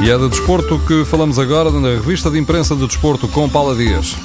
E é de desporto que falamos agora na revista de imprensa do desporto com Paula Dias.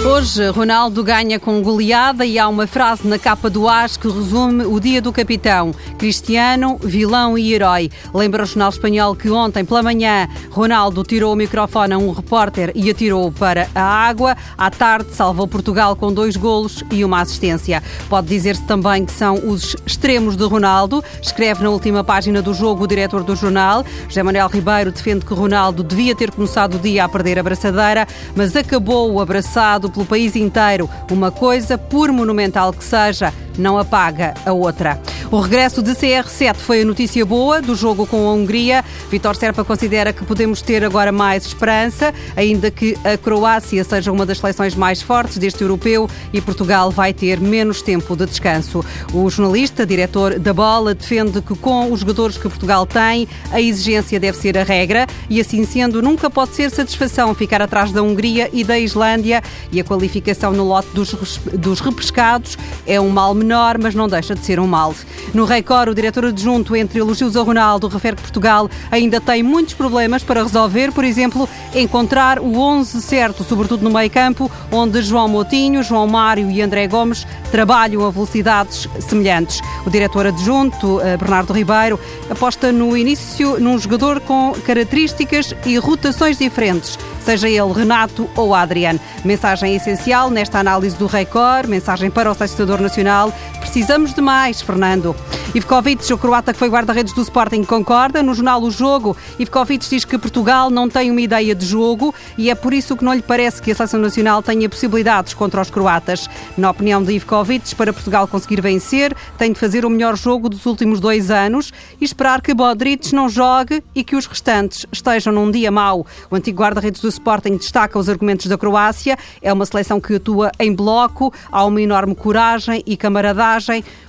Hoje, Ronaldo ganha com goleada e há uma frase na capa do AS que resume o dia do capitão. Cristiano, vilão e herói. Lembra o jornal espanhol que ontem, pela manhã, Ronaldo tirou o microfone a um repórter e atirou para a água. À tarde, salvou Portugal com dois golos e uma assistência. Pode dizer-se também que são os extremos de Ronaldo. Escreve na última página do jogo o diretor do jornal. José Manuel Ribeiro defende que Ronaldo devia ter começado o dia a perder a braçadeira, mas acabou o abraçado pelo país inteiro. Uma coisa, por monumental que seja, não apaga a outra. O regresso de CR7 foi a notícia boa do jogo com a Hungria. Vitor Serpa considera que podemos ter agora mais esperança, ainda que a Croácia seja uma das seleções mais fortes deste europeu e Portugal vai ter menos tempo de descanso. O jornalista, diretor da bola, defende que com os jogadores que Portugal tem, a exigência deve ser a regra e assim sendo, nunca pode ser satisfação ficar atrás da Hungria e da Islândia e a qualificação no lote dos, dos repescados é um mal menor, mas não deixa de ser um mal. No Record, o diretor adjunto entre elogios a Ronaldo refere que Portugal ainda tem muitos problemas para resolver, por exemplo, encontrar o 11 certo, sobretudo no meio-campo, onde João Moutinho, João Mário e André Gomes trabalham a velocidades semelhantes. O diretor adjunto, eh, Bernardo Ribeiro, aposta no início num jogador com características e rotações diferentes seja ele Renato ou Adriano. Mensagem essencial nesta análise do Record, mensagem para o sextador nacional. Precisamos de mais, Fernando. Ivkovic, o croata que foi guarda-redes do Sporting, concorda. No jornal O Jogo, Ivkovic diz que Portugal não tem uma ideia de jogo e é por isso que não lhe parece que a seleção nacional tenha possibilidades contra os croatas. Na opinião de Ivkovic, para Portugal conseguir vencer, tem de fazer o melhor jogo dos últimos dois anos e esperar que Bodric não jogue e que os restantes estejam num dia mau. O antigo guarda-redes do Sporting destaca os argumentos da Croácia. É uma seleção que atua em bloco, há uma enorme coragem e camaradagem,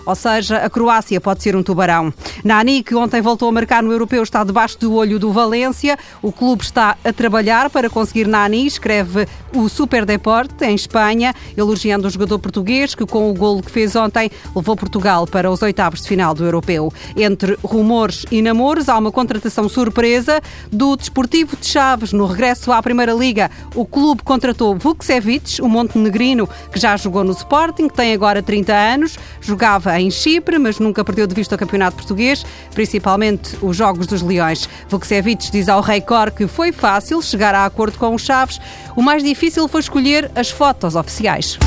ou seja, a Croácia pode ser um tubarão. Nani, que ontem voltou a marcar no Europeu, está debaixo do olho do Valência. O clube está a trabalhar para conseguir Nani, escreve o Super Deporte, em Espanha, elogiando o jogador português que, com o golo que fez ontem, levou Portugal para os oitavos de final do Europeu. Entre rumores e namoros, há uma contratação surpresa do Desportivo de Chaves no regresso à Primeira Liga. O clube contratou Vukcevic, o montenegrino que já jogou no Sporting, que tem agora 30 anos, jogava em Chipre, mas nunca perdeu de vista o campeonato português, principalmente os Jogos dos Leões. Vukcevic diz ao Record que foi fácil chegar a acordo com os Chaves. O mais difícil foi escolher as fotos oficiais.